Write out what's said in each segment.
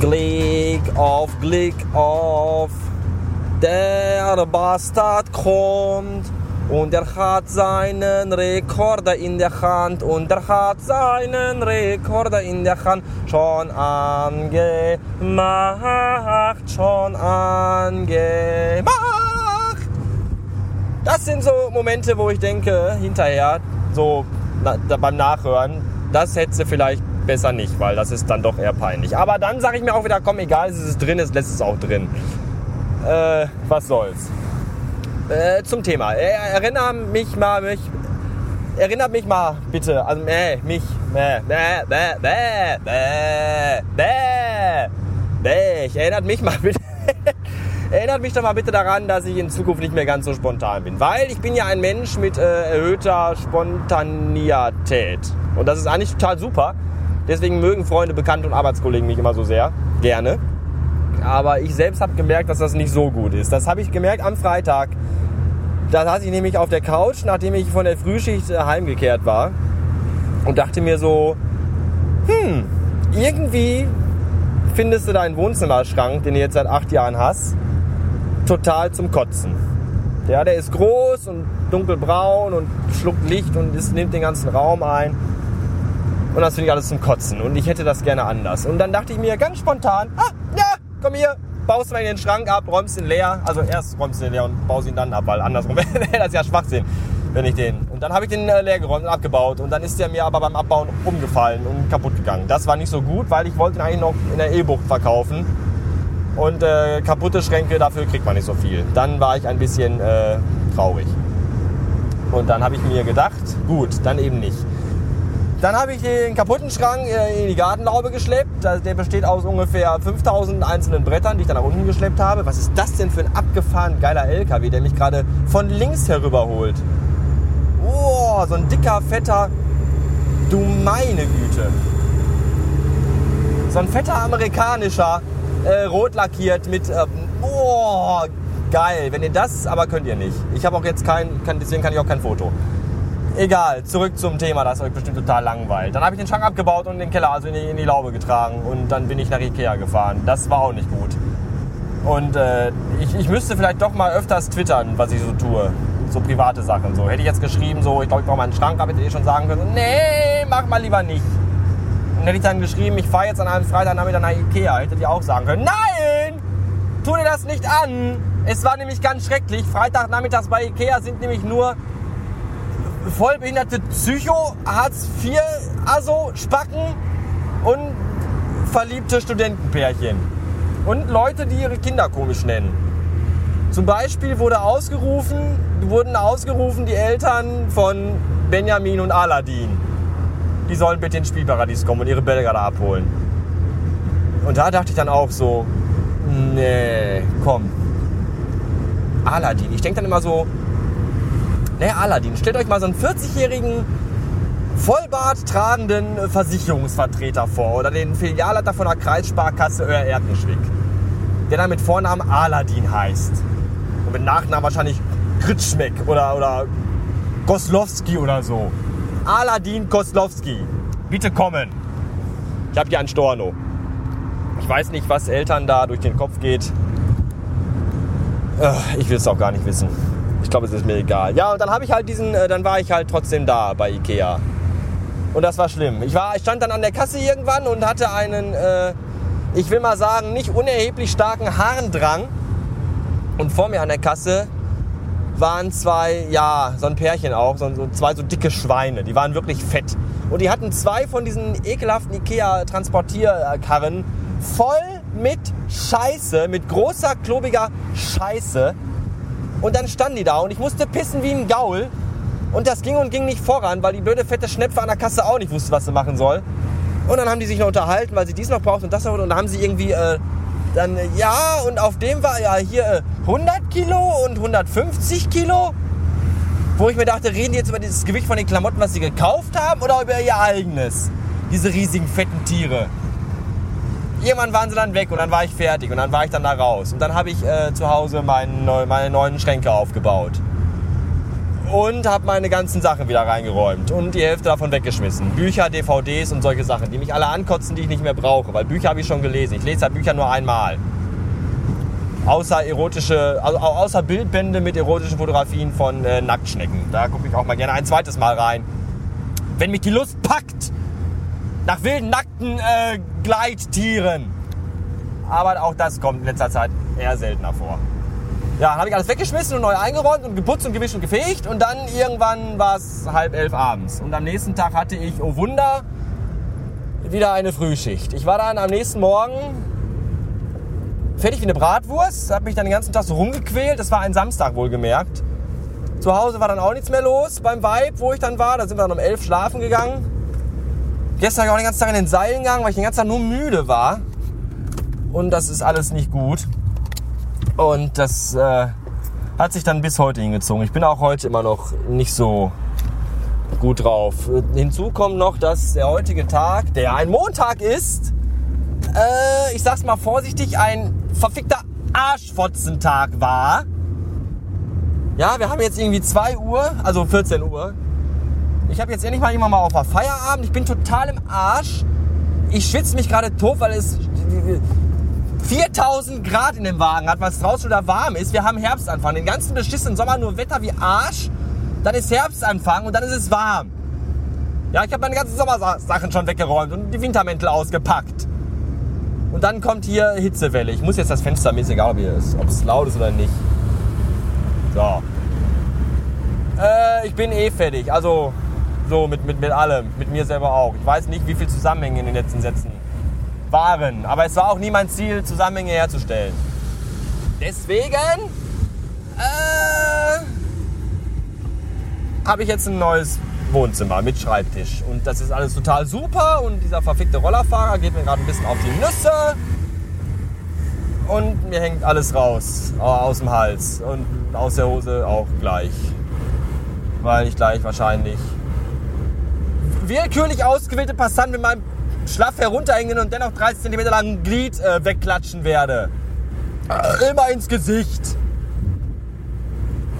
Glick auf, Glick auf. Der Bastard kommt und er hat seinen Rekorder in der Hand und er hat seinen Rekorder in der Hand schon angemacht, schon angemacht. Das sind so Momente, wo ich denke, hinterher, so na, beim Nachhören, das hätte vielleicht besser nicht, weil das ist dann doch eher peinlich. Aber dann sage ich mir auch wieder, komm, egal, es ist drin, es lässt es auch drin. Äh, was soll's. Äh, zum Thema. Er, erinnere mich mal, mich, erinnert mich mal bitte an äh, mich. Äh, bäh, bäh, bäh, bäh, bäh, bäh. Ich erinnert mich mal bitte. erinnert mich doch mal bitte daran, dass ich in Zukunft nicht mehr ganz so spontan bin. Weil ich bin ja ein Mensch mit äh, erhöhter Spontaneität. Und das ist eigentlich total super. Deswegen mögen Freunde, Bekannte und Arbeitskollegen mich immer so sehr. Gerne. Aber ich selbst habe gemerkt, dass das nicht so gut ist. Das habe ich gemerkt am Freitag. Da saß ich nämlich auf der Couch, nachdem ich von der Frühschicht äh, heimgekehrt war. Und dachte mir so, hm, irgendwie findest du deinen Wohnzimmerschrank, den du jetzt seit acht Jahren hast, total zum Kotzen. Ja, der ist groß und dunkelbraun und schluckt Licht und es nimmt den ganzen Raum ein. Und das finde ich alles zum Kotzen. Und ich hätte das gerne anders. Und dann dachte ich mir ganz spontan, ah, komm hier, baust mal in den Schrank ab, räumst ihn leer. Also erst räumst du ihn leer und baust ihn dann ab, weil andersrum wäre das ja Schwachsinn, wenn ich den. Und dann habe ich den äh, leer geräumt und abgebaut. Und dann ist der mir aber beim Abbauen umgefallen und kaputt gegangen. Das war nicht so gut, weil ich wollte ihn eigentlich noch in der E-Bucht verkaufen. Und äh, kaputte Schränke, dafür kriegt man nicht so viel. Dann war ich ein bisschen äh, traurig. Und dann habe ich mir gedacht, gut, dann eben nicht. Dann habe ich den kaputten Schrank äh, in die Gartenlaube geschleppt. Der besteht aus ungefähr 5000 einzelnen Brettern, die ich dann nach unten geschleppt habe. Was ist das denn für ein abgefahren geiler LKW, der mich gerade von links herüberholt? Oh, so ein dicker, fetter, du meine Güte. So ein fetter amerikanischer, äh, rot lackiert mit, äh, oh, geil. Wenn ihr das, aber könnt ihr nicht. Ich habe auch jetzt kein, kann, deswegen kann ich auch kein Foto. Egal, zurück zum Thema, das euch bestimmt total langweilt. Dann habe ich den Schrank abgebaut und den Keller also in die, in die, Laube getragen und dann bin ich nach Ikea gefahren. Das war auch nicht gut. Und äh, ich, ich müsste vielleicht doch mal öfters twittern, was ich so tue. So private Sachen. So hätte ich jetzt geschrieben, so ich glaube, ich brauche mal einen Schrank, aber hätte ich schon sagen können, nee, mach mal lieber nicht. Und hätte ich dann geschrieben, ich fahre jetzt an einem Freitagnachmittag nach Ikea, hätte ich auch sagen können, nein, tu dir das nicht an. Es war nämlich ganz schrecklich. Freitagnachmittags bei Ikea sind nämlich nur vollbehinderte Psycho, Hartz IV, also Spacken und verliebte Studentenpärchen. Und Leute, die ihre Kinder komisch nennen. Zum Beispiel wurde ausgerufen, wurden ausgerufen die Eltern von Benjamin und Aladdin. Die sollen bitte ins Spielparadies kommen und ihre Bälle gerade abholen. Und da dachte ich dann auch so, nee, komm. Aladdin. Ich denke dann immer so, naja, Aladdin. Stellt euch mal so einen 40-jährigen, Vollbart tragenden Versicherungsvertreter vor oder den Filialleiter von der Kreissparkasse Öhr Erkenschwick, der dann mit Vornamen Aladdin heißt. Und mit Nachnamen wahrscheinlich Kritschmeck oder, oder Goslowski oder so. Aladdin Koslowski. Bitte kommen. Ich habe hier ein Storno. Ich weiß nicht, was Eltern da durch den Kopf geht. Ich will es auch gar nicht wissen. Ich glaube, es ist mir egal. Ja, und dann habe ich halt diesen, äh, dann war ich halt trotzdem da bei Ikea. Und das war schlimm. Ich, war, ich stand dann an der Kasse irgendwann und hatte einen, äh, ich will mal sagen, nicht unerheblich starken Harndrang. Und vor mir an der Kasse waren zwei, ja, so ein Pärchen auch, so, so zwei so dicke Schweine. Die waren wirklich fett. Und die hatten zwei von diesen ekelhaften Ikea-Transportierkarren voll mit Scheiße, mit großer, klobiger Scheiße und dann standen die da und ich musste pissen wie ein Gaul. Und das ging und ging nicht voran, weil die blöde fette Schnepfe an der Kasse auch nicht wusste, was sie machen soll. Und dann haben die sich noch unterhalten, weil sie dies noch braucht und das noch. Und dann haben sie irgendwie äh, dann, ja, und auf dem war ja hier äh, 100 Kilo und 150 Kilo. Wo ich mir dachte, reden die jetzt über das Gewicht von den Klamotten, was sie gekauft haben, oder über ihr eigenes? Diese riesigen fetten Tiere. Irgendwann waren sie dann weg und dann war ich fertig und dann war ich dann da raus. Und dann habe ich äh, zu Hause mein, meine neuen Schränke aufgebaut. Und habe meine ganzen Sachen wieder reingeräumt und die Hälfte davon weggeschmissen. Bücher, DVDs und solche Sachen, die mich alle ankotzen, die ich nicht mehr brauche. Weil Bücher habe ich schon gelesen. Ich lese ja Bücher nur einmal. Außer erotische, also außer Bildbände mit erotischen Fotografien von äh, Nacktschnecken. Da gucke ich auch mal gerne ein zweites Mal rein. Wenn mich die Lust packt, nach wilden, nackten äh, Gleittieren. Aber auch das kommt in letzter Zeit eher seltener vor. Ja, habe ich alles weggeschmissen und neu eingeräumt und geputzt und gewischt und gefegt. Und dann irgendwann war es halb elf abends. Und am nächsten Tag hatte ich, oh Wunder, wieder eine Frühschicht. Ich war dann am nächsten Morgen fertig wie eine Bratwurst, habe mich dann den ganzen Tag so rumgequält. Das war ein Samstag wohlgemerkt. Zu Hause war dann auch nichts mehr los beim Vibe, wo ich dann war. Da sind wir dann um elf schlafen gegangen. Gestern habe ich auch den ganzen Tag in den Seilen gegangen, weil ich den ganzen Tag nur müde war. Und das ist alles nicht gut. Und das äh, hat sich dann bis heute hingezogen. Ich bin auch heute immer noch nicht so gut drauf. Hinzu kommt noch, dass der heutige Tag, der ein Montag ist, äh, ich sag's mal vorsichtig, ein verfickter Arschfotzentag war. Ja, wir haben jetzt irgendwie 2 Uhr, also 14 Uhr. Ich habe jetzt endlich mal jemand mal auf Feierabend. Ich bin total im Arsch. Ich schwitze mich gerade tot, weil es 4000 Grad in dem Wagen hat, was draußen wieder warm ist. Wir haben Herbstanfang. Den ganzen beschissenen Sommer nur Wetter wie Arsch. Dann ist Herbstanfang und dann ist es warm. Ja, ich habe meine ganzen Sommersachen schon weggeräumt und die Wintermäntel ausgepackt. Und dann kommt hier Hitzewelle. Ich muss jetzt das Fenster, mir ist egal, ob es laut ist oder nicht. So. Äh, ich bin eh fertig. Also so mit, mit, mit allem. Mit mir selber auch. Ich weiß nicht, wie viel Zusammenhänge in den letzten Sätzen waren. Aber es war auch nie mein Ziel, Zusammenhänge herzustellen. Deswegen äh, habe ich jetzt ein neues Wohnzimmer mit Schreibtisch. Und das ist alles total super. Und dieser verfickte Rollerfahrer geht mir gerade ein bisschen auf die Nüsse. Und mir hängt alles raus aus dem Hals. Und aus der Hose auch gleich. Weil ich gleich wahrscheinlich willkürlich ausgewählte Passanten mit meinem schlaff herunterhängenden und dennoch 30 cm langen Glied äh, wegklatschen werde. Immer ins Gesicht.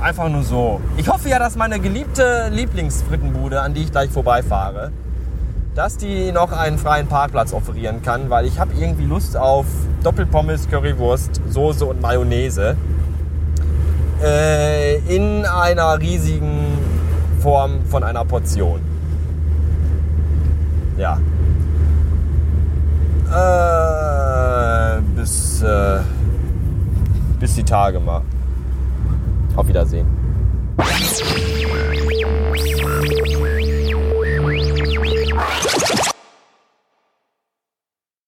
Einfach nur so. Ich hoffe ja, dass meine geliebte Lieblingsfrittenbude, an die ich gleich vorbeifahre, dass die noch einen freien Parkplatz offerieren kann, weil ich habe irgendwie Lust auf Doppelpommes, Currywurst, Soße und Mayonnaise äh, in einer riesigen Form von einer Portion. Ja. Äh, bis, äh, bis die Tage mal. Auf Wiedersehen.